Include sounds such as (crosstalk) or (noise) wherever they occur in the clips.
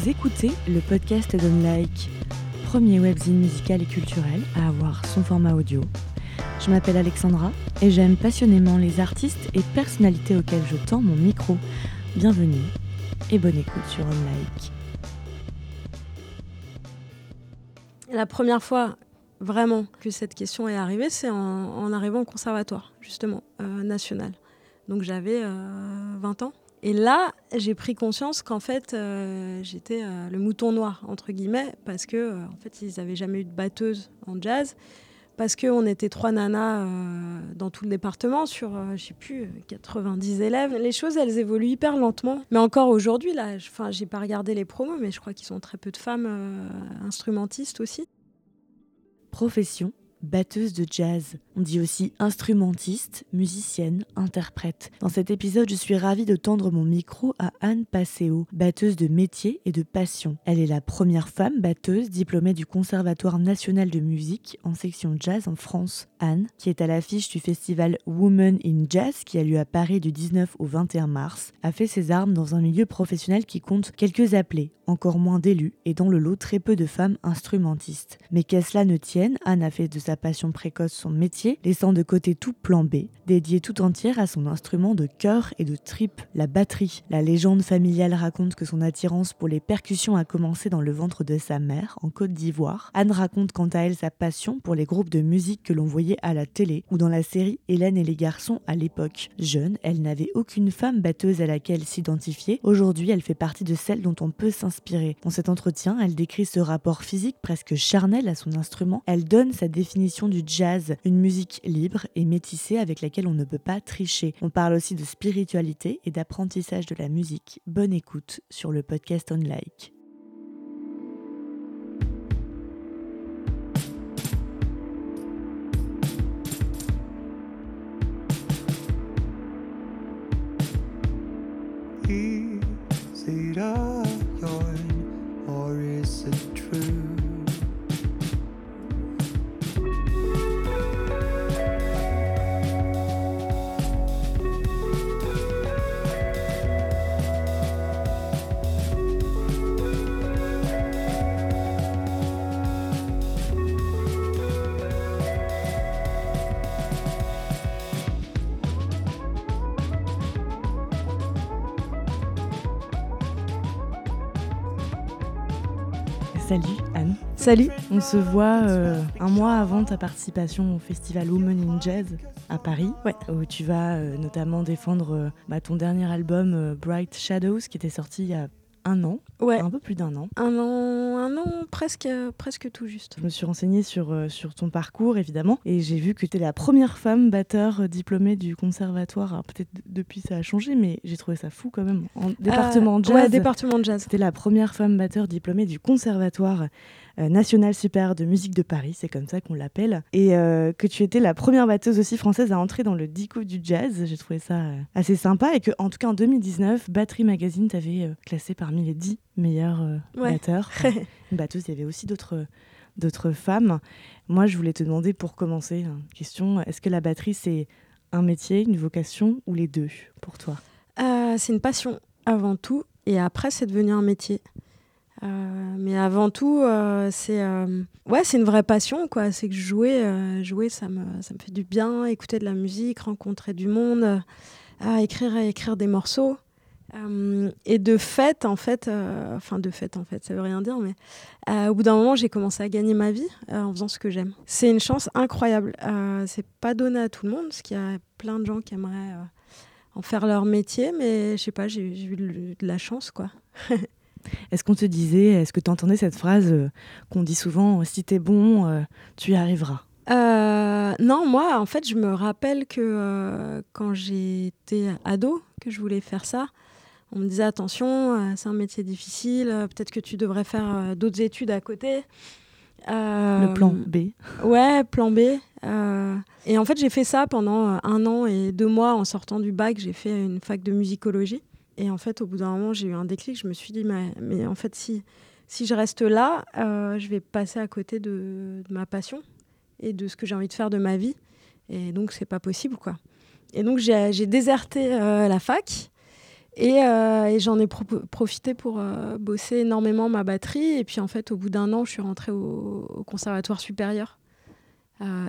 Vous écoutez le podcast d'Unlike, premier webzine musical et culturel à avoir son format audio. Je m'appelle Alexandra et j'aime passionnément les artistes et personnalités auxquels je tends mon micro. Bienvenue et bonne écoute sur Unlike. La première fois vraiment que cette question est arrivée, c'est en, arrivant au conservatoire, justement, euh, national. Donc j'avais 20 euh, ans. Et là, j'ai pris conscience qu'en fait, euh, j'étais le mouton noir, entre guillemets, parce que en fait, ils n'avaient jamais eu de batteuse en jazz, parce qu'on était trois nanas dans tout le département, sur, je sais plus, 90 élèves. Les choses, elles évoluent hyper lentement. Mais encore aujourd'hui, là, enfin, j'ai pas regardé les promos, mais je crois qu'ils ont très peu de femmes instrumentistes aussi. Profession batteuse de jazz. On dit aussi instrumentiste, musicienne, interprète. Dans cet épisode, je suis ravie de tendre mon micro à Anne Passeo, batteuse de métier et de passion. Elle est la première femme batteuse diplômée du Conservatoire national de musique en section jazz en France. Anne, qui est à l'affiche du festival Women in Jazz qui a lieu à Paris du 19 au 21 mars, a fait ses armes dans un milieu professionnel qui compte quelques appelés, encore moins d'élus et dans le lot très peu de femmes instrumentistes. Mais qu'à cela ne tienne, Anne a fait de sa passion précoce son métier, laissant de côté tout plan B, dédié tout entière à son instrument de cœur et de tripe, la batterie. La légende familiale raconte que son attirance pour les percussions a commencé dans le ventre de sa mère, en Côte d'Ivoire. Anne raconte quant à elle sa passion pour les groupes de musique que l'on voyait à la télé ou dans la série Hélène et les garçons à l'époque. Jeune, elle n'avait aucune femme batteuse à laquelle s'identifier. Aujourd'hui, elle fait partie de celles dont on peut s'inspirer. Dans cet entretien, elle décrit ce rapport physique presque charnel à son instrument. Elle donne sa définition du jazz, une musique libre et métissée avec laquelle on ne peut pas tricher. On parle aussi de spiritualité et d'apprentissage de la musique. Bonne écoute sur le podcast On Like. Salut. On se voit euh, un mois avant ta participation au festival Women in Jazz à Paris, ouais. où tu vas euh, notamment défendre euh, bah, ton dernier album Bright Shadows qui était sorti il y a un an, ouais. un peu plus d'un an. Un an, un an presque, presque tout juste. Je me suis renseignée sur, sur ton parcours, évidemment, et j'ai vu que tu es la première femme batteur diplômée du conservatoire. Peut-être depuis ça a changé, mais j'ai trouvé ça fou quand même. En département euh, jazz. Ouais, département de jazz. C'était la première femme batteur diplômée du conservatoire National Super de musique de Paris, c'est comme ça qu'on l'appelle, et euh, que tu étais la première batteuse aussi française à entrer dans le dico du jazz. J'ai trouvé ça euh, assez sympa et que, en tout cas, en 2019, Battery Magazine t'avait classé parmi les 10 meilleurs batteurs. (laughs) une batteuse, il y avait aussi d'autres d'autres femmes. Moi, je voulais te demander pour commencer, une question, est-ce que la batterie, c'est un métier, une vocation ou les deux pour toi? C'est une passion avant tout et après, c'est devenu un métier. Euh, mais avant tout, euh, c'est euh, ouais, c'est une vraie passion quoi. C'est que jouer, jouer, ça me, ça me fait du bien. Écouter de la musique, rencontrer du monde, écrire, écrire des morceaux. et de fait, en fait, enfin de fait, en fait, ça veut rien dire, mais au bout d'un moment, j'ai commencé à gagner ma vie en faisant ce que j'aime. C'est une chance incroyable. c'est pas donné à tout le monde, parce qu'il y a plein de gens qui aimeraient en faire leur métier, mais je sais pas, j'ai eu de la chance, quoi. (laughs) Est-ce qu'on te disait, est-ce que tu entendais cette phrase euh, qu'on dit souvent, si t'es bon, euh, tu y arriveras euh, Non, moi, en fait, je me rappelle que quand j'étais ado, que je voulais faire ça, on me disait attention, c'est un métier difficile, peut-être que tu devrais faire d'autres études à côté. Le plan B. Ouais, plan B. et en fait, j'ai fait ça pendant un an et deux mois en sortant du bac. J'ai fait une fac de musicologie. Et en fait, au bout d'un moment, j'ai eu un déclic. Je me suis dit, mais, en fait, si, si je reste là, euh, je vais passer à côté de, ma passion et de ce que j'ai envie de faire de ma vie. Et donc, c'est pas possible, quoi. Et donc, j'ai déserté euh, la fac. Et, et j'en ai profité pour bosser énormément ma batterie. Et puis en fait, au bout d'un an, je suis rentrée au conservatoire supérieur.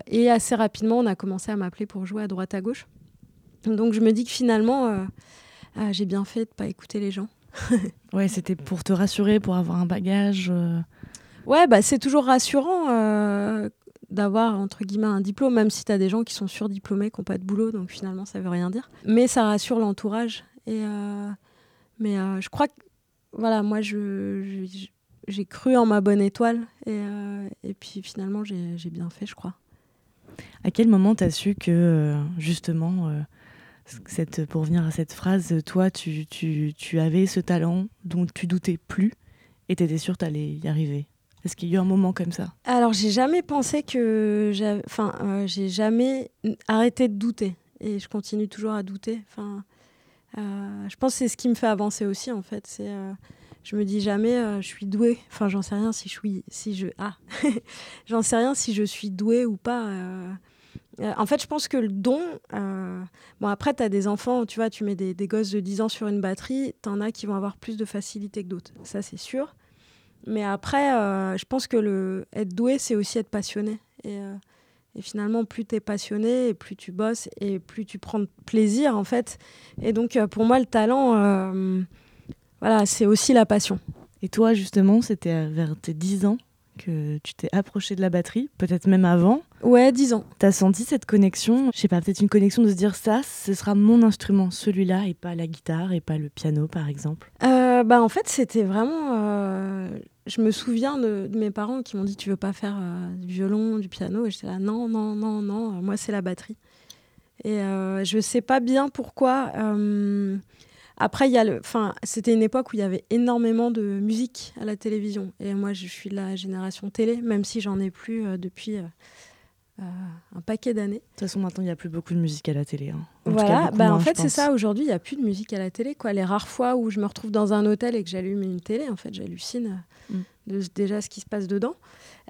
et assez rapidement, on a commencé à m'appeler pour jouer à droite à gauche. Donc je me dis que finalement, ah, j'ai bien fait de pas écouter les gens. (laughs) ouais, c'était pour te rassurer, pour avoir un bagage. Euh. Ouais, bah c'est toujours rassurant euh, d'avoir entre guillemets un diplôme, même si tu as des gens qui sont surdiplômés, qui n'ont pas de boulot, donc finalement ça veut rien dire. Mais ça rassure l'entourage. Et euh, mais je crois que voilà, moi je, j'ai cru en ma bonne étoile et, et puis finalement j'ai bien fait, je crois. À quel moment tu as su que justement pour venir à cette phrase, toi, tu, avais ce talent dont tu doutais plus et tu étais sûre que tu allais y arriver. Est-ce qu'il y a eu un moment comme ça? Alors, j'ai jamais pensé que. Enfin, euh, j'ai jamais arrêté de douter. Et je continue toujours à douter. Enfin, euh, je pense que c'est ce qui me fait avancer aussi, en fait. C'est. Euh, je me dis jamais je suis douée. Enfin, j'en sais rien si je suis. Si je, ah (laughs) J'en sais rien si je suis douée ou pas. Euh, en fait, je pense que le don. Euh, bon, après, tu as des enfants, tu vois, tu mets des, gosses de 10 ans sur une batterie, tu en as qui vont avoir plus de facilité que d'autres. Ça, c'est sûr. Mais après, euh, je pense que le être doué, c'est aussi être passionné. Et, finalement, plus tu es passionné, et plus tu bosses, et plus tu prends plaisir, en fait. Et donc, pour moi, le talent, voilà, c'est aussi la passion. Et toi, justement, c'était vers tes 10 ans que tu t'es approché de la batterie, peut-être même avant. Ouais, 10 ans. T'as senti cette connexion Je sais pas, peut-être une connexion de se dire ça, ce sera mon instrument, celui-là, et pas la guitare, et pas le piano, par exemple euh, Bah en fait, c'était vraiment... Euh, je me souviens de, mes parents qui m'ont dit, tu veux pas faire euh, du violon, du piano Et j'étais là, non, non, non, non, moi c'est la batterie. Et je sais pas bien pourquoi... Après, il y a le, c'était une époque où il y avait énormément de musique à la télévision. Et moi, je suis de la génération télé, même si j'en ai plus euh, depuis euh, euh, un paquet d'années. De toute façon, maintenant, il n'y a plus beaucoup de musique à la télé. Hein. En voilà, bah, en fait, c'est ça. Aujourd'hui, il n'y a plus de musique à la télé. Quoi. Les rares fois où je me retrouve dans un hôtel et que j'allume une télé, en fait, j'hallucine mm. de, déjà ce qui se passe dedans.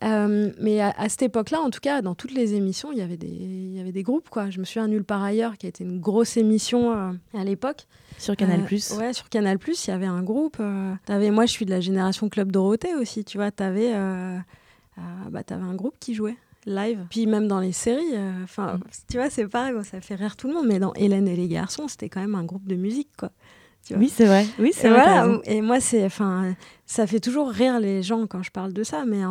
mais à, à cette époque-là, en tout cas, dans toutes les émissions, il y avait des, il y avait des groupes. Quoi. Je me souviens Nulle part ailleurs, qui a été une grosse émission à l'époque. Sur Canal+. Plus. Euh, ouais, sur Canal+, il y avait un groupe. Euh, avais, moi, je suis de la génération Club Dorothée aussi, tu vois. Tu avais, euh, bah, avais un groupe qui jouait live. Puis même dans les séries, enfin, mm. tu vois, c'est pareil, ça fait rire tout le monde. Mais dans Hélène et les garçons, c'était quand même un groupe de musique, quoi. Oui, c'est vrai. Oui, c'est vrai. Et moi, c'est, enfin, ça fait toujours rire les gens quand je parle de ça, mais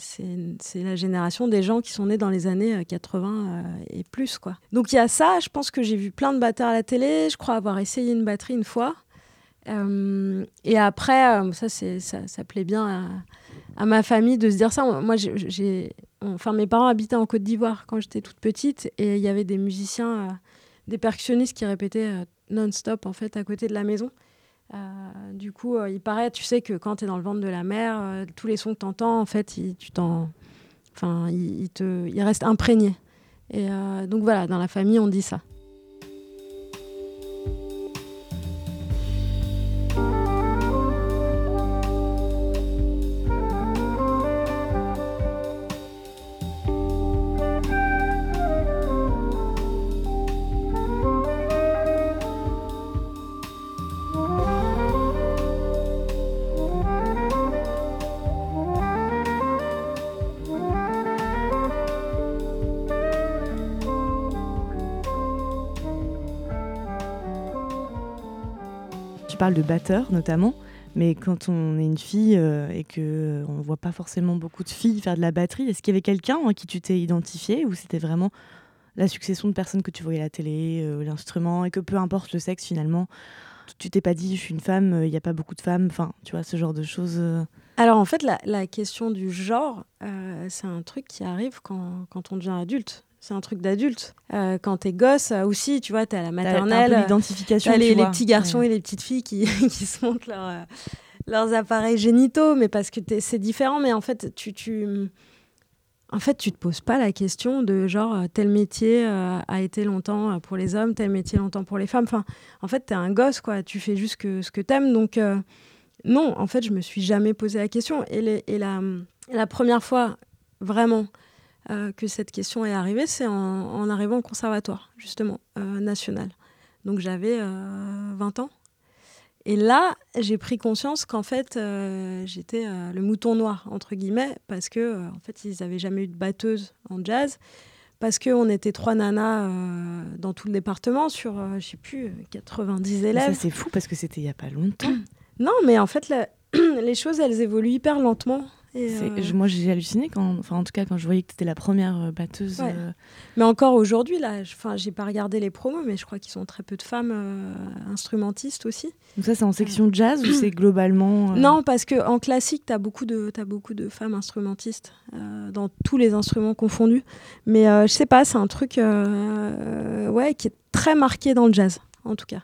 c'est la génération des gens qui sont nés dans les années 80 euh, euh, et plus, quoi. Donc il y a ça. Je pense que j'ai vu plein de batteurs à la télé. Je crois avoir essayé une batterie une fois. Euh, et après, ça, c'est, ça, ça, plaît bien à, ma famille de se dire ça. Moi, j'ai, enfin, mes parents habitaient en Côte d'Ivoire quand j'étais toute petite, et il y avait des musiciens, des percussionnistes qui répétaient non-stop en fait à côté de la maison. Euh, du coup, euh, il paraît, tu sais que quand tu es dans le ventre de la mer, euh, tous les sons que tu entends, en fait, il, tu t'en, enfin, il, te, il reste imprégné. Et donc voilà, dans la famille, on dit ça. Parle de batteur notamment, mais quand on est une fille euh, et que euh, on voit pas forcément beaucoup de filles faire de la batterie, est-ce qu'il y avait quelqu'un en qui tu t'es identifié ou c'était vraiment la succession de personnes que tu voyais à la télé, euh, l'instrument et que peu importe le sexe finalement, tu t'es pas dit je suis une femme, il n'y a pas beaucoup de femmes, enfin tu vois ce genre de choses. Alors en fait la, la question du genre, c'est un truc qui arrive quand, quand on devient adulte c'est un truc d'adulte. Euh, quand t'es gosse euh, aussi, tu vois, t'es à la maternelle. T'as l'identification. les, les, petits garçons et les petites filles qui, (laughs) qui se montrent euh, leurs appareils génitaux, mais parce que c'est différent. Mais en fait, tu, tu, en fait, tu te poses pas la question de genre tel métier a été longtemps pour les hommes, tel métier longtemps pour les femmes. Enfin, en fait, t'es un gosse, quoi. Tu fais juste que, ce que t'aimes. Donc, non, en fait, je me suis jamais posé la question. Et, les, et la, la première fois, vraiment, euh, que cette question est arrivée, c'est en, arrivant au conservatoire, justement, euh, national. Donc j'avais 20 euh, ans, Et là, j'ai pris conscience qu'en fait, euh, j'étais euh, le mouton noir, entre guillemets, parce que euh, en fait, ils n'avaient jamais eu de batteuse en jazz, parce qu'on était trois nanas dans tout le département sur, je sais plus, 90 élèves. ça, c'est fou parce que c'était il n'y a pas longtemps. non, mais en fait, (clears throat) les choses, elles évoluent hyper lentement. Euh, moi, j'ai halluciné quand, enfin, en tout cas, quand je voyais que tu étais la première euh, batteuse. Euh. Mais encore aujourd'hui, là, enfin, j'ai pas regardé les promos, mais je crois qu'ils sont très peu de femmes instrumentistes aussi. Donc ça, c'est en section jazz ou c'est globalement Non, parce que en classique, tu as beaucoup de, as beaucoup de femmes instrumentistes dans tous les instruments confondus. Mais je sais pas, c'est un truc, ouais, qui est très marqué dans le jazz, en tout cas.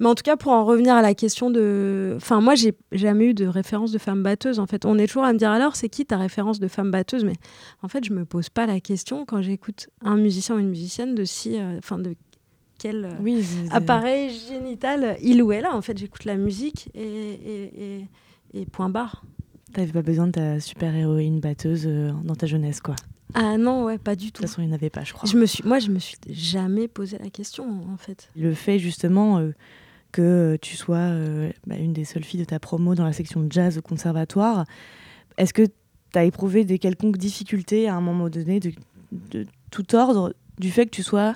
Mais en tout cas, pour en revenir à la question de. Enfin, moi, j'ai jamais eu de référence de femme batteuse. En fait, on est toujours à me dire alors, c'est qui ta référence de femme batteuse? Mais en fait, je me pose pas la question quand j'écoute un musicien ou une musicienne de si. Euh, enfin, de quel euh, appareil génital il ou elle a. En fait, j'écoute la musique et, et, point barre. T'avais pas besoin de ta super héroïne batteuse euh, dans ta jeunesse, quoi? Ah non, ouais, pas du tout. De toute façon, il n'y en avait pas, je crois. Je me suis, moi, je me suis jamais posé la question, en fait. Le fait, justement, que tu sois euh, bah, une des seules filles de ta promo dans la section jazz au conservatoire. Est-ce que tu as éprouvé des quelconques difficultés à un moment donné de, tout ordre du fait que tu sois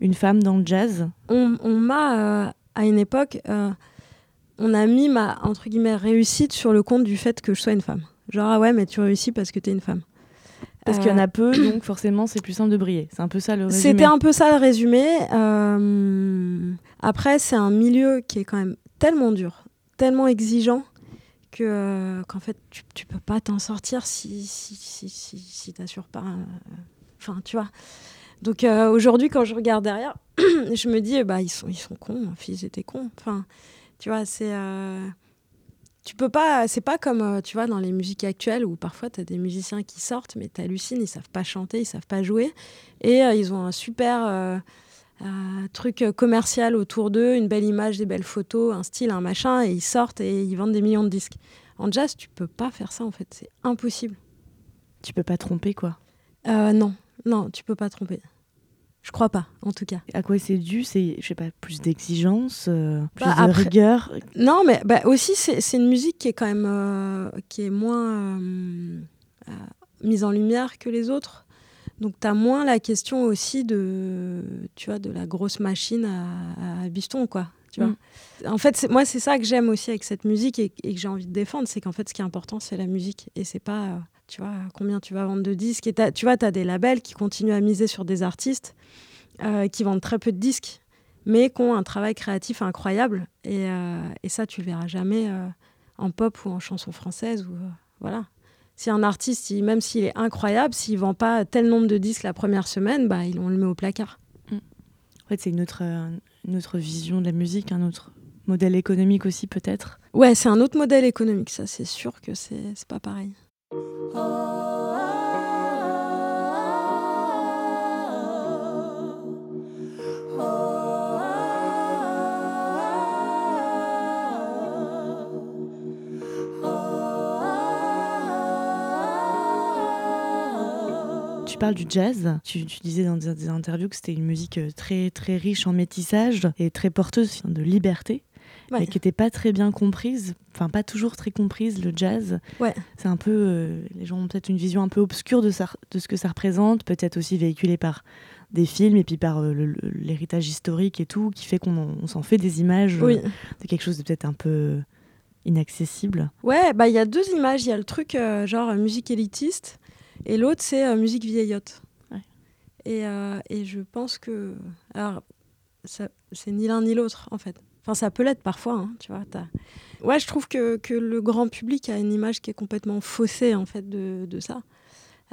une femme dans le jazz? On, m'a, euh, à une époque, euh, on a mis ma entre guillemets réussite sur le compte du fait que je sois une femme. Genre, ah ouais, mais tu réussis parce que tu es une femme. Parce qu'il y en a peu, (clears throat) donc forcément c'est plus simple de briller. C'est un peu ça le résumé. C'était un peu ça le résumé. Après, c'est un milieu qui est quand même tellement dur, tellement exigeant, que euh, qu'en fait, tu, tu peux pas t'en sortir si, si, si, si, si t'assures pas. Euh, enfin, tu vois. Donc euh, aujourd'hui, quand je regarde derrière, (clears throat) je me dis, bah, ils sont, ils sont cons, ils étaient cons. Enfin, tu vois, c'est. Tu peux pas. C'est pas comme, tu vois, dans les musiques actuelles où parfois tu as des musiciens qui sortent, mais t'hallucines, ils savent pas chanter, ils savent pas jouer. Et ils ont un super un truc commercial autour d'eux, une belle image, des belles photos, un style, un machin, et ils sortent et ils vendent des millions de disques. En jazz, tu peux pas faire ça en fait, c'est impossible. Tu peux pas tromper quoi euh, Non, non, tu peux pas tromper. Je crois pas, en tout cas. À quoi c'est dû C'est, je sais pas, plus d'exigence, euh, plus bah, de rigueur Non, mais bah, aussi, c'est, une musique qui est quand même euh, qui est moins mise en lumière que les autres. Donc tu as moins la question aussi de, tu vois, de la grosse machine à, biston, quoi. Tu vois. Mm. En fait, moi, c'est ça que j'aime aussi avec cette musique et, que j'ai envie de défendre, c'est qu'en fait, ce qui est important, c'est la musique. Et c'est pas, euh, tu vois, combien tu vas vendre de disques. Et tu vois, tu as des labels qui continuent à miser sur des artistes euh, qui vendent très peu de disques, mais qui ont un travail créatif incroyable. Et, euh, et ça, tu le verras jamais en pop ou en chanson française. Ou, voilà si un artiste, même s'il est incroyable, s'il vend pas tel nombre de disques la première semaine, bah, on le met au placard. Mm. En fait, c'est une autre, euh, une autre vision de la musique, un autre modèle économique aussi peut-être. Ouais, c'est un autre modèle économique, ça c'est sûr que c'est pas pareil. Tu parles du jazz. Tu, disais dans des, interviews que c'était une musique euh, très, très riche en métissage et très porteuse de liberté. Mais qui n'était pas très bien comprise, enfin pas toujours très comprise, le jazz. Ouais. C'est un peu, euh, les gens ont peut-être une vision un peu obscure de, ça, de ce que ça représente, peut-être aussi véhiculée par des films et puis par euh, l'héritage historique et tout, qui fait qu'on s'en fait des images oui. de quelque chose de peut-être un peu inaccessible. Ouais, bah il y a deux images, il y a le truc genre musique élitiste et l'autre, c'est euh, musique vieillotte. Et, euh, et, je pense que. Alors, c'est ni l'un ni l'autre, en fait. Enfin, ça peut l'être parfois, hein, tu vois. Ouais, je trouve que, que, le grand public a une image qui est complètement faussée, en fait, de, de ça.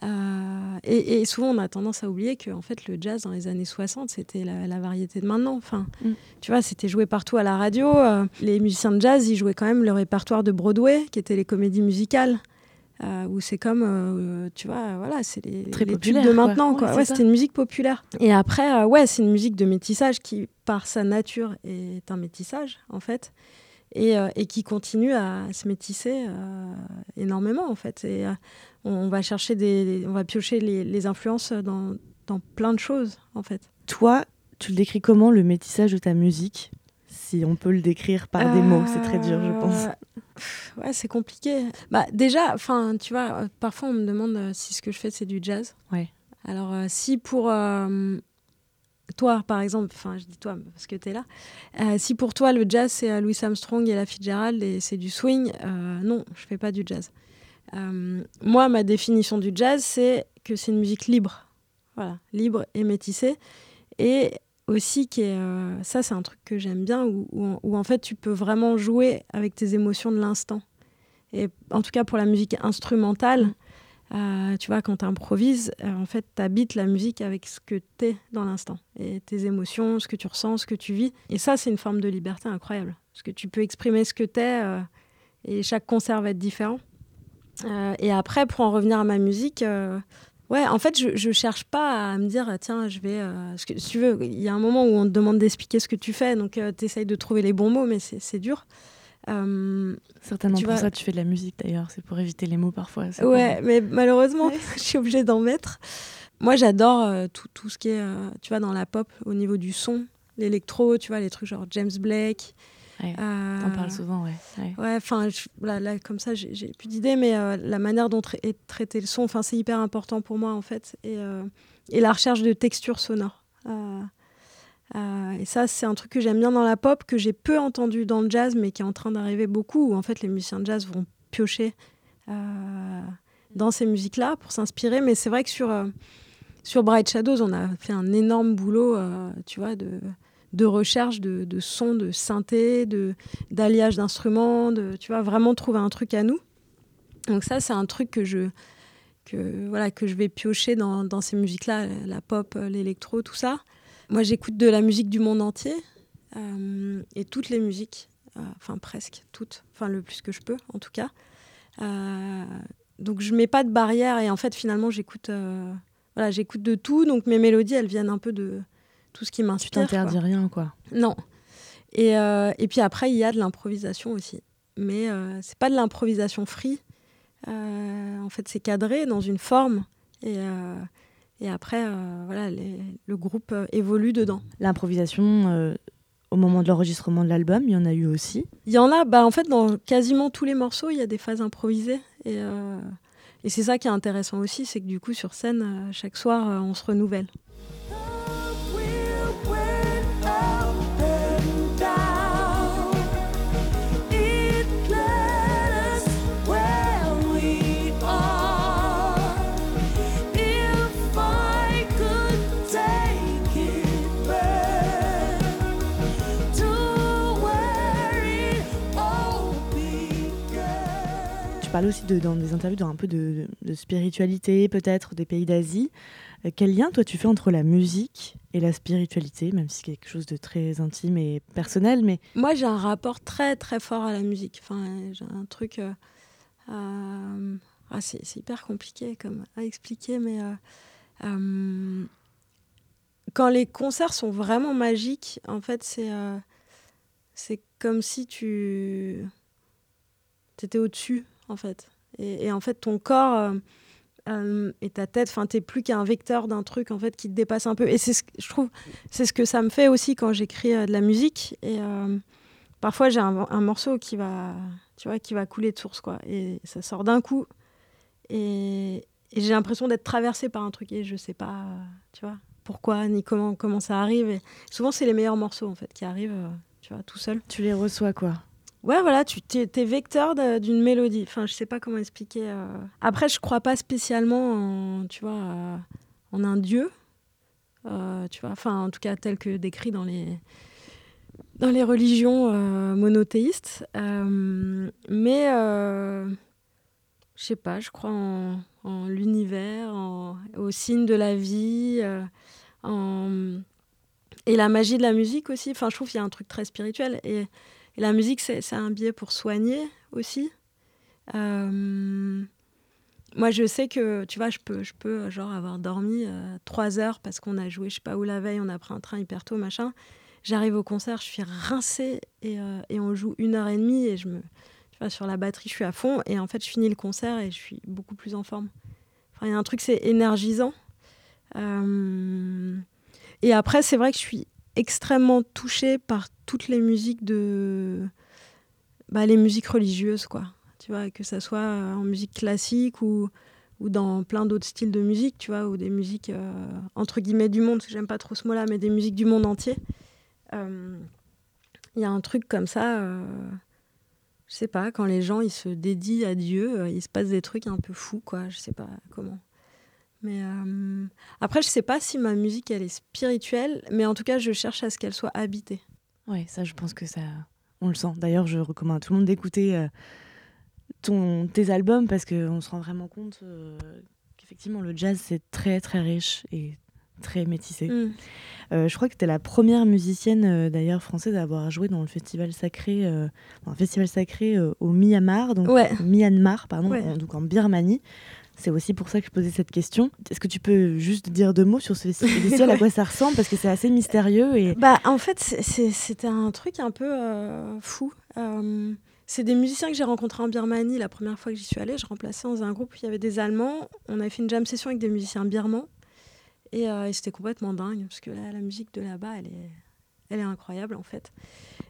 Euh, et, souvent, on a tendance à oublier que en fait, le jazz dans les années 60, c'était la, variété de maintenant. Enfin, mm. tu vois, c'était joué partout à la radio. les musiciens de jazz, ils jouaient quand même le répertoire de Broadway, qui étaient les comédies musicales. Euh, où c'est comme, euh, tu vois, voilà, c'est les, les tubes de maintenant, quoi. Ouais, c'était une musique populaire. Et après, euh, ouais, c'est une musique de métissage qui, par sa nature, est un métissage, en fait, et, et qui continue à se métisser énormément, en fait. Et on va chercher des, on va piocher les, les influences dans, dans plein de choses, en fait. Toi, tu le décris comment le métissage de ta musique? Si on peut le décrire par des mots, c'est très dur, je pense. Euh, ouais, c'est compliqué. Bah, déjà, enfin, tu vois, parfois on me demande si ce que je fais c'est du jazz. Ouais. Alors, si pour toi, par exemple, enfin, je dis toi parce que tu es là, euh, si pour toi le jazz c'est Louis Armstrong et la Fitzgerald et c'est du swing, euh, non, je fais pas du jazz. Euh, moi, ma définition du jazz, c'est que c'est une musique libre. Voilà, libre et métissée. Et aussi, qui est, ça, c'est un truc que j'aime bien, où, où, en fait tu peux vraiment jouer avec tes émotions de l'instant. Et en tout cas, pour la musique instrumentale, euh, tu vois, quand tu improvises, euh, en fait, tu habites la musique avec ce que tu es dans l'instant. Et tes émotions, ce que tu ressens, ce que tu vis. Et ça, c'est une forme de liberté incroyable. Parce que tu peux exprimer ce que tu es euh, et chaque concert va être différent. et après, pour en revenir à ma musique, ouais, en fait, je, je cherche pas à me dire, tiens, je vais. Parce que, si tu veux, il y a un moment où on te demande d'expliquer ce que tu fais, donc tu essayes de trouver les bons mots, mais c'est dur. Euh, Certainement pour ça tu fais de la musique d'ailleurs, c'est pour éviter les mots parfois. Ouais, mais malheureusement, (laughs) je suis obligée d'en mettre. Moi, j'adore euh, tout, tout, ce qui est, euh, tu vois, dans la pop, au niveau du son, l'électro, tu vois, les trucs genre James Blake. Ouais, T'en parles souvent, ouais. Ouais, enfin, là, là, comme ça, j'ai plus d'idées, mais la manière dont est traité le son, enfin, c'est hyper important pour moi, en fait. Et, et la recherche de textures sonores. Euh, et ça, c'est un truc que j'aime bien dans la pop, que j'ai peu entendu dans le jazz, mais qui est en train d'arriver beaucoup, où en fait les musiciens de jazz vont piocher euh, dans ces musiques-là pour s'inspirer. Mais c'est vrai que sur, euh, sur Bright Shadows, on a fait un énorme boulot, tu vois, de, de recherche de, de sons, de synthé, d'alliage d'instruments, de, tu vois, vraiment trouver un truc à nous. Donc ça, c'est un truc que je, que, voilà, que je vais piocher dans, dans ces musiques-là, la pop, l'électro, tout ça. Moi, j'écoute de la musique du monde entier euh, et toutes les musiques, euh, enfin presque toutes, enfin le plus que je peux en tout cas. Euh, donc je mets pas de barrière et en fait finalement j'écoute, voilà, j'écoute de tout. Donc mes mélodies, elles viennent un peu de tout ce qui m'inspire. Tu t'interdis rien, quoi. Non. Et, et, puis après, il y a de l'improvisation aussi. Mais c'est pas de l'improvisation free. en fait, c'est cadré dans une forme. Et, et après, euh, voilà, le groupe euh, évolue dedans. L'improvisation, euh, au moment de l'enregistrement de l'album, il y en a eu aussi Il y en a, bah, en fait, dans quasiment tous les morceaux, il y a des phases improvisées. Et, et c'est ça qui est intéressant aussi, c'est que du coup, sur scène, chaque soir, on se renouvelle. Parle aussi dans des interviews peu de, spiritualité, peut-être, des pays d'Asie. Euh, quel lien, toi, tu fais entre la musique et la spiritualité, même si c'est quelque chose de très intime et personnel mais... Moi, j'ai un rapport très, très fort à la musique. Enfin, j'ai un truc... Euh, euh, ah, c'est hyper compliqué comme, à expliquer, mais... quand les concerts sont vraiment magiques, en fait, c'est c'est comme si tu étais au-dessus en fait. Et, en fait, ton corps euh, euh, et ta tête, enfin, t'es plus qu'un vecteur d'un truc en fait qui te dépasse un peu. Et c'est ce que je trouve, c'est ce que ça me fait aussi quand j'écris euh, de la musique. Et parfois, j'ai un, morceau qui va, tu vois, qui va couler de source, quoi. Et ça sort d'un coup. Et, j'ai l'impression d'être traversée par un truc et je sais pas, tu vois, pourquoi ni comment comment ça arrive. Souvent, c'est les meilleurs morceaux en fait qui arrivent, tu vois, tout seul. Tu les reçois quoi Ouais, voilà, tu es, vecteur d'une mélodie. Enfin, je sais pas comment expliquer. Euh. Après, je crois pas spécialement en, tu vois, euh, en un dieu. Euh, tu vois, enfin, en tout cas, tel que décrit dans les, dans les religions monothéistes. mais, je sais pas, je crois en, en l'univers, au signe de la vie, en... et la magie de la musique aussi. Enfin, je trouve qu'il y a un truc très spirituel. Et et la musique, c'est un biais pour soigner aussi. Euh, moi, je sais que, tu vois, je peux, je peux genre avoir dormi euh, trois heures parce qu'on a joué, je sais pas où la veille, on a pris un train hyper tôt, machin. J'arrive au concert, je suis rincée et, euh, et, on joue une heure et demie et je me, tu vois, sur la batterie, je suis à fond et en fait, je finis le concert et je suis beaucoup plus en forme. Enfin, il y a un truc, c'est énergisant. et après, c'est vrai que je suis extrêmement touchée par toutes les musiques de. Bah, les musiques religieuses, quoi. Tu vois, que ça soit en musique classique ou, ou dans plein d'autres styles de musique, tu vois, ou des musiques, euh, entre guillemets, du monde, j'aime pas trop ce mot-là, mais des musiques du monde entier. Euh, il y a un truc comme ça. Euh, je sais pas, quand les gens ils se dédient à Dieu, il se passe des trucs un peu fous, quoi. Je sais pas comment. Mais euh, après, je sais pas si ma musique elle est spirituelle, mais en tout cas, je cherche à ce qu'elle soit habitée. Ouais, ça, je pense que ça, on le sent. D'ailleurs, je recommande à tout le monde d'écouter euh, ton tes albums parce qu'on se rend vraiment compte euh, qu'effectivement le jazz c'est très très riche et très métissé. Mm. je crois que tu es la première musicienne d'ailleurs française à avoir joué dans le festival sacré, un festival sacré au Myanmar, donc ouais. Myanmar, pardon, Ouais. donc en Birmanie. C'est aussi pour ça que je posais cette question. Est-ce que tu peux juste dire deux mots sur ce festival, à quoi ça ressemble? Parce que c'est assez mystérieux Bah, en fait, c'était un truc un peu euh, fou. Euh, c'est des musiciens que j'ai rencontrés en Birmanie la première fois que j'y suis allée. Je remplaçais dans un groupe où il y avait des Allemands. On avait fait une jam session avec des musiciens birmans. Et, euh, c'était complètement dingue, parce que la, musique de là-bas, elle est, elle est incroyable, en fait.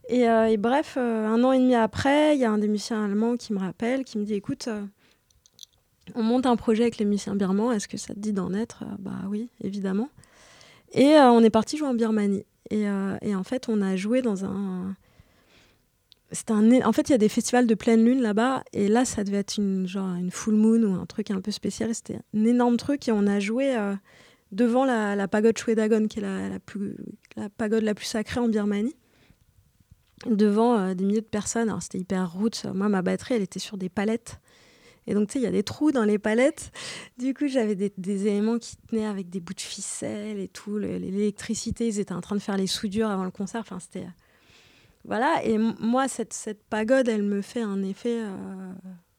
Et, bref, un an et demi après, il y a un des musiciens allemands qui me rappelle, qui me dit, écoute, on monte un projet avec les musiciens birmans, est-ce que ça te dit d'en être? Euh, Bah oui, évidemment. Et euh, on est parti jouer en Birmanie. Et, euh, et en fait, on a joué dans un. Un... En fait, il y a des festivals de pleine lune là-bas. Et là, ça devait être une, genre, une full moon ou un truc un peu spécial. C'était un énorme truc. Et on a joué devant la, pagode Shwedagon, qui est la, pagode la plus sacrée en Birmanie. Devant des milliers de personnes. Alors, c'était hyper roots. Moi, ma batterie, elle était sur des palettes. Et donc, tu sais, il y a des trous dans les palettes. Du coup, j'avais des, éléments qui tenaient avec des bouts de ficelle et tout. le- L'électricité, ils étaient en train de faire les soudures avant le concert. Enfin, c'était. Voilà. Et moi, cette, cette pagode, elle me fait un effet. euh,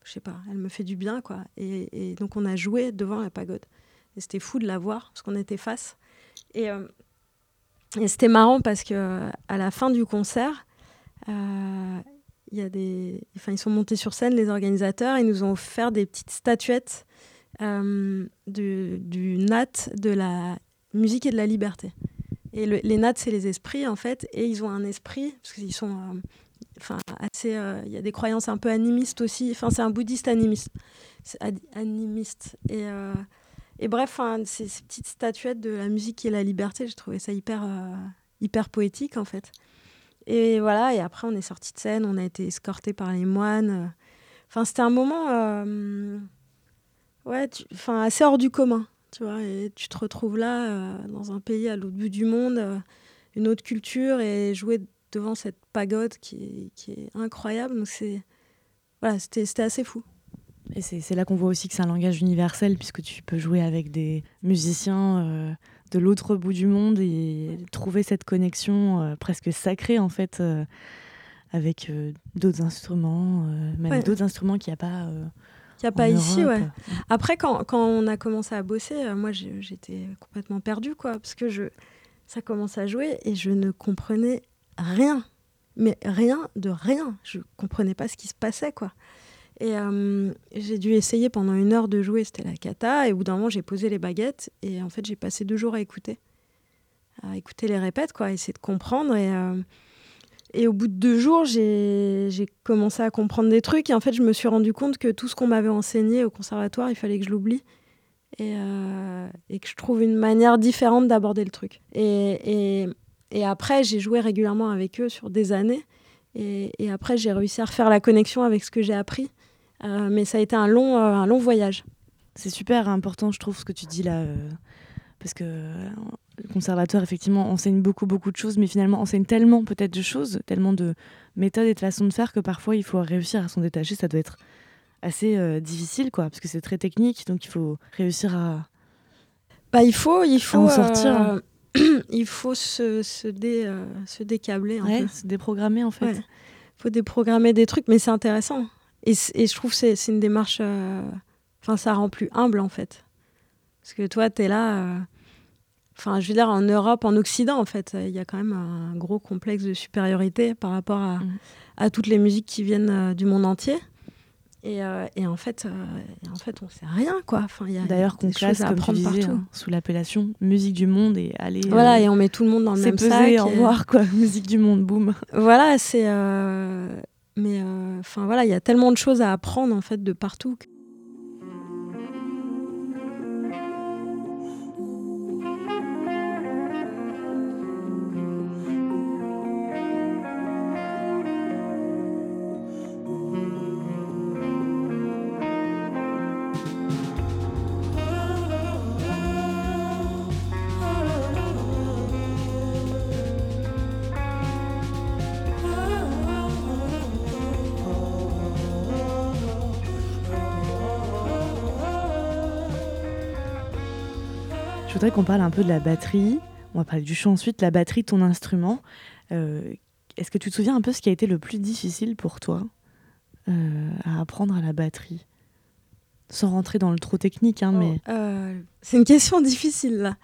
je sais pas, elle me fait du bien, quoi. Et, donc, on a joué devant la pagode. Et c'était fou de la voir, parce qu'on était face. Et, euh, c'était marrant parce que euh, à la fin du concert, euh, y a des, enfin, ils sont montés sur scène, les organisateurs, ils nous ont offert des petites statuettes euh, du, nat de la musique et de la liberté. Et le- les nats, c'est les esprits, en fait, et ils ont un esprit, parce qu'ils sont euh, enfin, assez. euh, Il y a des croyances un peu animistes aussi. Enfin, c'est un bouddhiste animiste. Animiste. Et, euh, et bref, enfin, ces, petites statuettes de la musique et la liberté, j'ai trouvé ça hyper, hyper poétique, en fait. Et voilà, et après, on est sorti de scène, on a été escorté par les moines. Enfin, c'était un moment. euh, ouais, tu- enfin, assez hors du commun, tu vois. Et tu te retrouves là, euh, dans un pays à l'autre bout du monde, euh, une autre culture, et jouer devant cette pagode qui est, qui est incroyable. Donc, c'est. Voilà, c'était assez fou. Et c'est c'est là qu'on voit aussi que c'est un langage universel, puisque tu peux jouer avec des musiciens euh, de l'autre bout du monde et trouver cette connexion euh, presque sacrée, en fait, euh, avec euh, d'autres instruments, euh, même Ouais. d'autres instruments qu'il n'y a pas. euh, Il n'y a pas ici, ouais. Après, quand, quand on a commencé à bosser, moi, j'étais complètement perdue, quoi, parce que je, ça commence à jouer et je ne comprenais rien. Mais rien de rien. Je comprenais pas ce qui se passait, quoi. Et euh, j'ai dû essayer pendant une heure de jouer, c'était la cata, et au bout d'un moment, j'ai posé les baguettes, et en fait, j'ai passé deux jours à écouter. À écouter les répètes, quoi, essayer de comprendre, et... euh, et au bout de deux jours, j'ai commencé à comprendre des trucs. Et en fait, je me suis rendu compte que tout ce qu'on m'avait enseigné au conservatoire, il fallait que je l'oublie. Et, euh, que je trouve une manière différente d'aborder le truc. Et, et, et après, j'ai joué régulièrement avec eux sur des années. Et après, j'ai réussi à refaire la connexion avec ce que j'ai appris. Euh, mais ça a été un long, euh, un long voyage. C'est super important, je trouve, ce que tu dis là. euh, parce que le conservatoire, effectivement, enseigne beaucoup, beaucoup de choses, mais finalement enseigne tellement peut-être de choses, tellement de méthodes et de façons de faire que parfois il faut réussir à s'en détacher. Ça doit être assez euh, difficile, quoi, parce que c'est très technique, donc il faut réussir à. Bah, il faut, il faut, en sortir. euh, (clears throat) il faut se, se, dé, euh, se décabler un Ouais, peu. se déprogrammer, en fait. Ouais. faut déprogrammer des trucs, mais c'est intéressant. Et, je trouve que c'est c'est une démarche. euh, Enfin, ça rend plus humble, en fait. Parce que toi, tu es là. euh, Enfin, je veux dire, en Europe, en Occident, en fait, il y a quand même un gros complexe de supériorité par rapport à, à toutes les musiques qui viennent euh, du monde entier. Et, euh, et, en fait, euh, et en fait, on sait rien, quoi. Enfin, il y a D'ailleurs, qu'on classe, à comme tu disais, hein, sous l'appellation musique du monde et aller. Voilà, euh, et on met tout le monde dans le c'est même pesé, sac. au et- revoir, quoi. (laughs) Musique du monde, boum. Voilà, c'est. Mais euh, enfin voilà, il y a tellement de choses à apprendre en fait de partout. Voudrais qu'on parle un peu de la batterie. On va parler du chant ensuite, la batterie, ton instrument. Euh, Est-ce que tu te souviens un peu ce qui a été le plus difficile pour toi euh, à apprendre à la batterie? Sans rentrer dans le trop technique, hein, mais Euh, c'est une question (laughs) difficile là.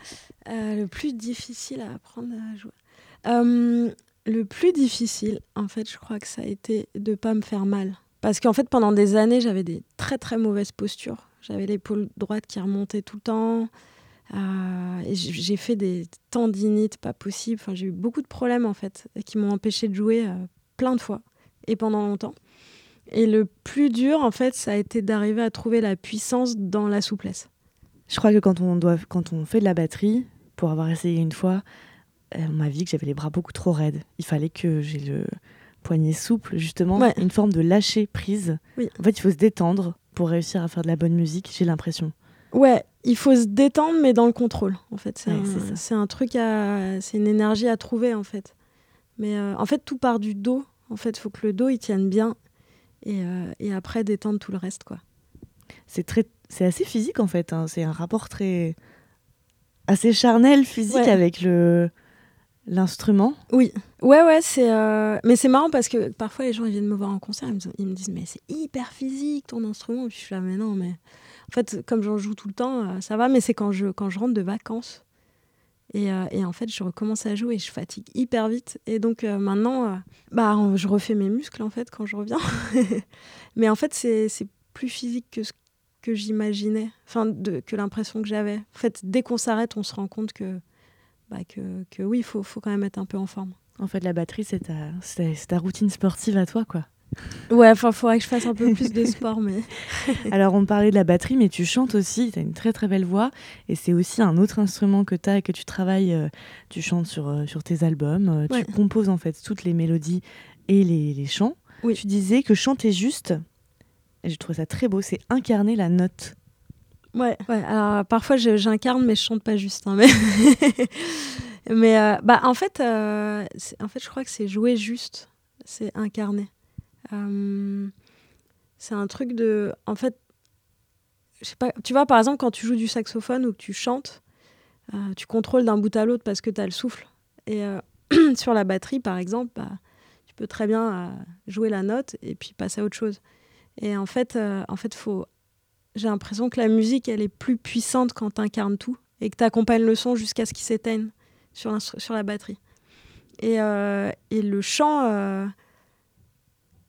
Le plus difficile à apprendre à jouer. Le plus difficile, en fait, je crois que ça a été de pas me faire mal. Parce qu'en fait, pendant des années, j'avais des très très mauvaises postures. J'avais l'épaule droite qui remontait tout le temps. Euh, j'ai fait des tendinites pas possibles. Enfin, j'ai eu beaucoup de problèmes en fait qui m'ont empêché de jouer euh, plein de fois et pendant longtemps. Et le plus dur, en fait, ça a été d'arriver à trouver la puissance dans la souplesse. je crois que quand on, doit, quand on fait de la batterie, pour avoir essayé une fois, euh, on m'a dit que j'avais les bras beaucoup trop raides. Il fallait que j'ai le poignet souple, justement, Ouais. une forme de lâcher prise. Oui. En fait, il faut se détendre pour réussir à faire de la bonne musique, j'ai l'impression. Ouais, il faut se détendre, mais dans le contrôle. En fait, c'est Ouais, un, truc à, c'est une énergie à trouver en fait. Mais euh, en fait, tout part du dos. En fait, il faut que le dos il tienne bien et, euh, et après détendre tout le reste quoi. c'est très c'est assez physique en fait hein. c'est un rapport très assez charnel physique Ouais. avec le l'instrument Oui, ouais, ouais, c'est. euh, Mais c'est marrant parce que parfois les gens ils viennent me voir en concert, ils me, ils me disent mais c'est hyper physique ton instrument. Et puis je suis là mais non mais en fait comme j'en joue tout le temps euh, ça va mais c'est quand je quand je rentre de vacances et, euh, et en fait je recommence à jouer et je fatigue hyper vite et donc euh, maintenant bah je refais mes muscles en fait quand je reviens. (laughs) mais en fait c'est plus physique que ce que j'imaginais, enfin que l'impression que j'avais. En fait dès qu'on s'arrête on se rend compte que bah, que, que oui il faut faut quand même être un peu en forme. en fait la batterie c'est ta ta routine sportive à toi quoi Ouais, enfin, faudrait que je fasse un peu (laughs) plus de sport, mais. (laughs) alors on parlait de la batterie mais tu chantes aussi tu as une très très belle voix et c'est aussi un autre instrument que tu as et que tu travailles euh, tu chantes sur euh, sur tes albums euh, Ouais. tu composes en fait toutes les mélodies et les, les chants Oui. tu disais que chanter juste et je trouve ça très beau c'est incarner la note Ouais, ouais. Alors, parfois, j'incarne, mais je chante pas juste. hein, mais (laughs) mais bah, en, fait, en fait, je crois que c'est jouer juste. C'est incarner. Euh, c'est un truc de. En fait, je sais pas. Tu vois, par exemple, quand tu joues du saxophone ou que tu chantes, euh, tu contrôles d'un bout à l'autre parce que tu as le souffle. Et euh, (clears throat) sur la batterie, par exemple, bah, tu peux très bien jouer la note et puis passer à autre chose. Et en fait, en fait, faut j'ai l'impression que la musique, elle est plus puissante quand tu incarnes tout et que tu accompagnes le son jusqu'à ce qu'il s'éteigne sur, sur la batterie. Et, et le chant.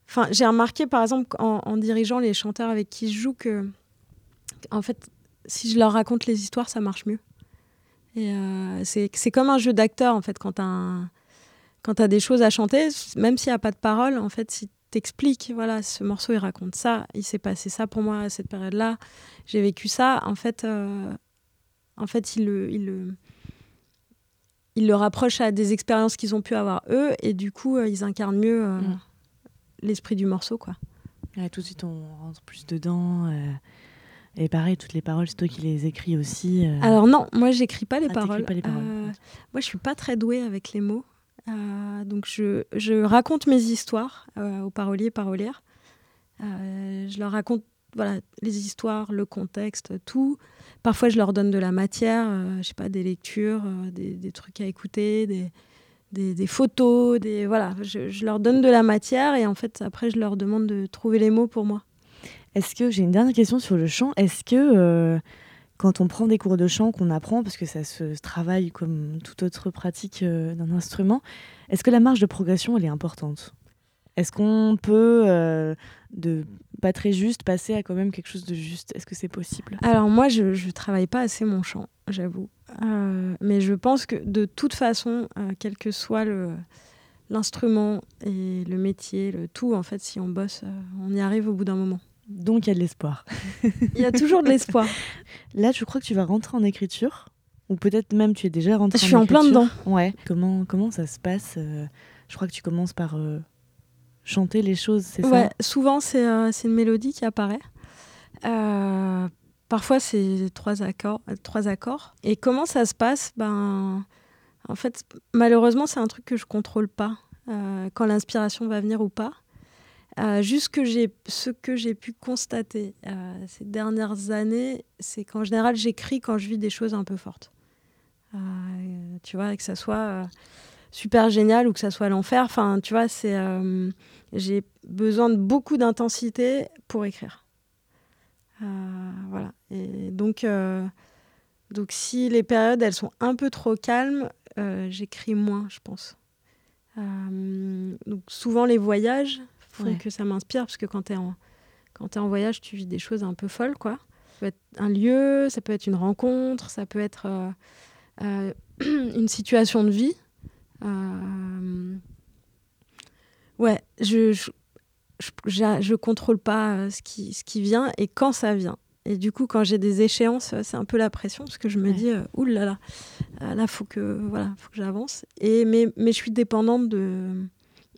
Enfin, j'ai remarqué, par exemple, en, dirigeant les chanteurs avec qui je joue, que, en fait, si je leur raconte les histoires, ça marche mieux. Et euh, c'est comme un jeu d'acteur, en fait, quand tu as, des choses à chanter, même s'il n'y a pas de paroles, en fait, si t'expliques, voilà, ce morceau, il raconte ça, il s'est passé ça pour moi à cette période-là, j'ai vécu ça, en fait, euh, en fait il, le, il, le, il le rapproche à des expériences qu'ils ont pu avoir eux, et du coup, euh, ils incarnent mieux euh, Mm. L'esprit du morceau, quoi. Ouais, tout de suite, on rentre plus dedans. euh, Et pareil, toutes les paroles, c'est toi qui les écris aussi. euh. Alors non, moi j'écris pas les Ah, paroles. pas les paroles. Euh, moi je suis pas très douée avec les mots. Euh, donc je, je raconte mes histoires aux paroliers, parolières. Euh, je leur raconte voilà, les histoires, le contexte, tout. Parfois je leur donne de la matière, je sais pas, des lectures, des, des trucs à écouter, des, des, photos, des voilà. Je, je leur donne de la matière et en fait après je leur demande de trouver les mots pour moi. Est-ce que j'ai une dernière question sur le chant Est-ce que euh, quand on prend des cours de chant, qu'on apprend, parce que ça se travaille comme toute autre pratique euh, d'un instrument, est-ce que la marge de progression, elle est importante? Est-ce qu'on peut, euh, de pas très juste, passer à quand même quelque chose de juste? Est-ce que c'est possible? Alors moi, je ne travaille pas assez mon chant, j'avoue. Euh, mais je pense que de toute façon, euh, quel que soit le l'instrument et le métier, le tout, en fait, si on bosse, on y arrive au bout d'un moment. Donc il y a de l'espoir. (laughs) Il y a toujours de l'espoir. (laughs) Là, je crois que tu vas rentrer en écriture? Ou peut-être même tu es déjà rentré je suis en plein dedans. Ouais. Comment, comment ça se passe? Je crois que tu commences par chanter les choses, c'est ouais, Souvent, c'est euh, une mélodie qui apparaît. Euh, parfois, c'est trois accords, trois accords. Et comment ça se passe? Ben, En fait, malheureusement, c'est un truc que je contrôle pas. Euh, quand l'inspiration va venir ou pas. juste ce que j'ai pu constater ces dernières années, c'est qu'en général, j'écris quand je vis des choses un peu fortes. tu vois, que ça soit super génial ou que ça soit l'enfer. Enfin, tu vois, c'est j'ai besoin de beaucoup d'intensité pour écrire. Euh, voilà. Et donc, euh, donc, si les périodes elles sont un peu trop calmes, euh, j'écris moins, je pense. donc, souvent, les voyages font que ça m'inspire parce que quand tu es en quand es en voyage, tu vis des choses un peu folles, quoi. Ça peut être un lieu, ça peut être une rencontre, ça peut être (clears throat) une situation de vie. Ouais, je, je, je, contrôle pas euh, ce qui, ce qui vient et quand ça vient. Et du coup, quand j'ai des échéances, c'est un peu la pression parce que je me dis, euh, oulala, là, là, faut que, voilà, faut que j'avance. Et mais, mais je suis dépendante de,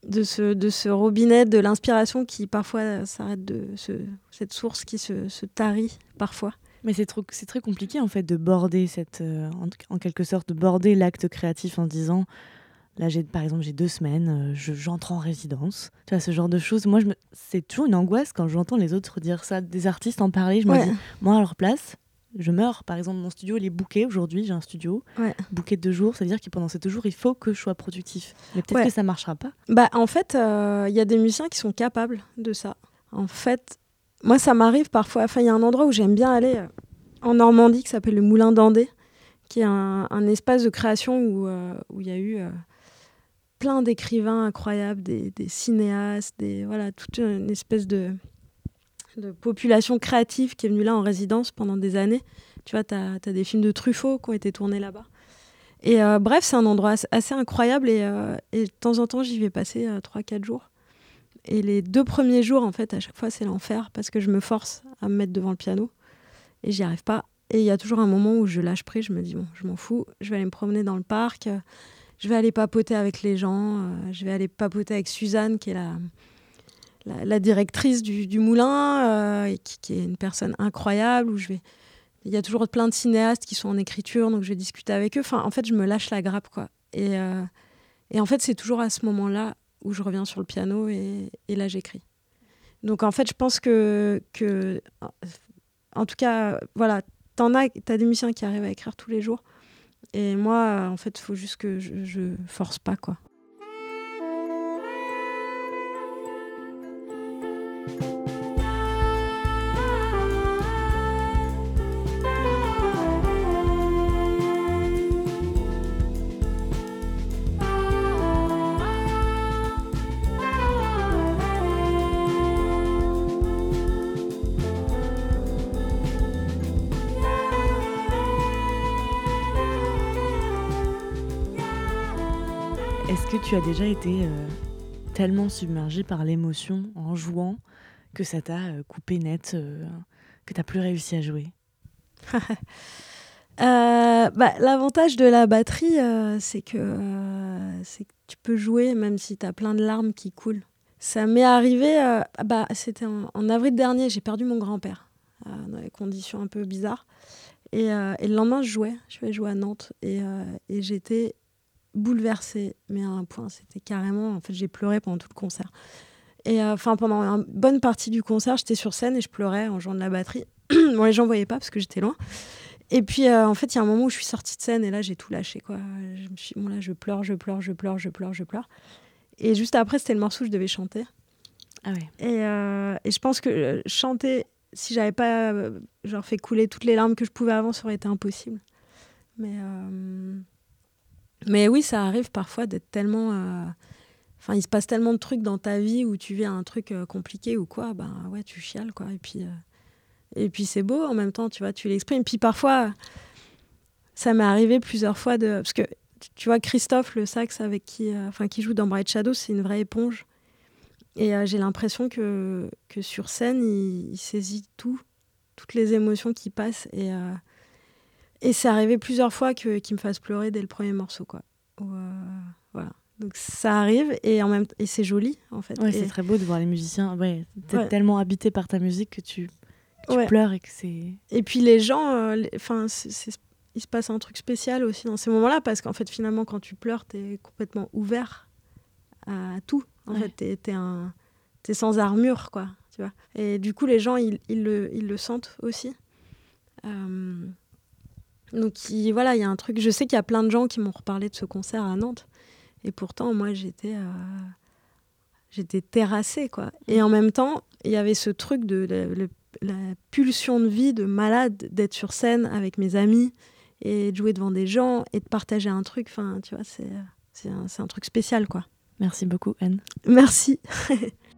de ce, de ce robinet de l'inspiration qui parfois s'arrête de ce, cette source qui se, se tarit parfois. Mais c'est très compliqué en fait de border cette, euh, en, en, quelque sorte, de border l'acte créatif en disant Là, j'ai, par exemple, j'ai deux semaines, euh, j'entre en résidence. Tu vois, ce genre de choses. Moi, je c'est toujours une angoisse quand j'entends les autres dire ça, des artistes en parler. Je me dis, moi, à leur place, je meurs. Par exemple, mon studio, il est booké aujourd'hui. J'ai un studio ouais. booké de deux jours. C'est-à-dire que pendant ces deux jours, il faut que je sois productif. Mais peut-être que ça marchera pas. Bah, en fait, euh, il y a des musiciens qui sont capables de ça. En fait, moi, ça m'arrive parfois. Enfin, il y a un endroit où j'aime bien aller euh, en Normandie qui s'appelle le Moulin d'Andé, qui est un, espace de création où il y a eu plein d'écrivains incroyables, des, cinéastes, des, voilà, toute une espèce de, population créative qui est venue là en résidence pendant des années. Tu vois, tu as, des films de Truffaut qui ont été tournés là-bas. Et euh, bref, c'est un endroit assez incroyable et, euh, et, de temps en temps, j'y vais passer 3-4 euh, jours. Et les deux premiers jours, en fait, à chaque fois, c'est l'enfer parce que je me force à me mettre devant le piano et j'y arrive pas. Et il y a toujours un moment où je lâche prise, je me dis, bon, je m'en fous, je vais aller me promener dans le parc, je vais aller papoter avec les gens, euh, je vais aller papoter avec Suzanne, qui est la, la, directrice du, moulin, euh, et qui, est une personne incroyable, où je vais... Il y a toujours plein de cinéastes qui sont en écriture, donc je vais discuter avec eux. Enfin, en fait, je me lâche la grappe, quoi. Et, euh, en fait, c'est toujours à ce moment-là où je reviens sur le piano et, et là, j'écris. Donc, en fait, je pense que, que en tout cas, voilà, t'en as, t'as des musiciens qui arrivent à écrire tous les jours. Et moi, en fait, il faut juste que je, je force pas, quoi. Tu as déjà été euh, tellement submergé par l'émotion en jouant que ça t'a euh, coupé net, euh, que tu n'as plus réussi à jouer? (laughs) Bah, L'avantage de la batterie, c'est que, que tu peux jouer même si tu as plein de larmes qui coulent. Ça m'est arrivé, bah, c'était en, avril dernier, j'ai perdu mon grand-père dans des conditions un peu bizarres. Et, le lendemain, je jouais, je vais jouer à Nantes et j'étais bouleversée, mais à un point, c'était carrément. En fait, j'ai pleuré pendant tout le concert. Et euh, enfin, pendant une bonne partie du concert, j'étais sur scène et je pleurais en jouant de la batterie. (clears throat) bon, les gens voyaient pas parce que j'étais loin. Et puis, euh, en fait, il y a un moment où je suis sortie de scène et là, j'ai tout lâché. Quoi. Je me suis bon, là, je pleure, je pleure, je pleure, je pleure, je pleure. Et juste après, c'était le morceau que je devais chanter. Ah ouais. Et, euh, et je pense que chanter, si j'avais pas genre, fait couler toutes les larmes que je pouvais avant, ça aurait été impossible. Mais mais oui, ça arrive parfois d'être tellement. Euh, Enfin, il se passe tellement de trucs dans ta vie où tu vis un truc euh, compliqué ou quoi, ben ouais, tu chiales, quoi. Et puis, euh, puis c'est beau en même temps, tu vois, tu l'exprimes. Puis parfois, ça m'est arrivé plusieurs fois de. Parce que, tu vois, Christophe, le sax avec qui, enfin, qui joue dans Bright Shadow, c'est une vraie éponge. Et j'ai l'impression que, que sur scène, il, saisit tout, toutes les émotions qui passent. Et, et c'est arrivé plusieurs fois qu'il me fasse pleurer dès le premier morceau, quoi. voilà. Donc ça arrive et en même et c'est joli en fait. Ouais, c'est très beau de voir les musiciens. Ouais, t'es tellement habité par ta musique que tu, tu pleures et que c'est. Et puis les gens, euh, enfin, il se passe un truc spécial aussi dans ces moments-là parce qu'en fait finalement quand tu pleures, t'es complètement ouvert à tout. En fait, t'es es un, es sans armure quoi, tu vois. Et du coup les gens ils, ils, le, ils le sentent aussi. Euh, donc il, voilà, il y a un truc. Je sais qu'il y a plein de gens qui m'ont reparlé de ce concert à Nantes et pourtant, moi, j'étais euh, j'étais terrassée, quoi. Et en même temps, il y avait ce truc de la, pulsion de vie de malade d'être sur scène avec mes amis et de jouer devant des gens et de partager un truc. Enfin, tu vois, c'est un, un truc spécial, quoi. Merci beaucoup, Anne. Merci. (laughs)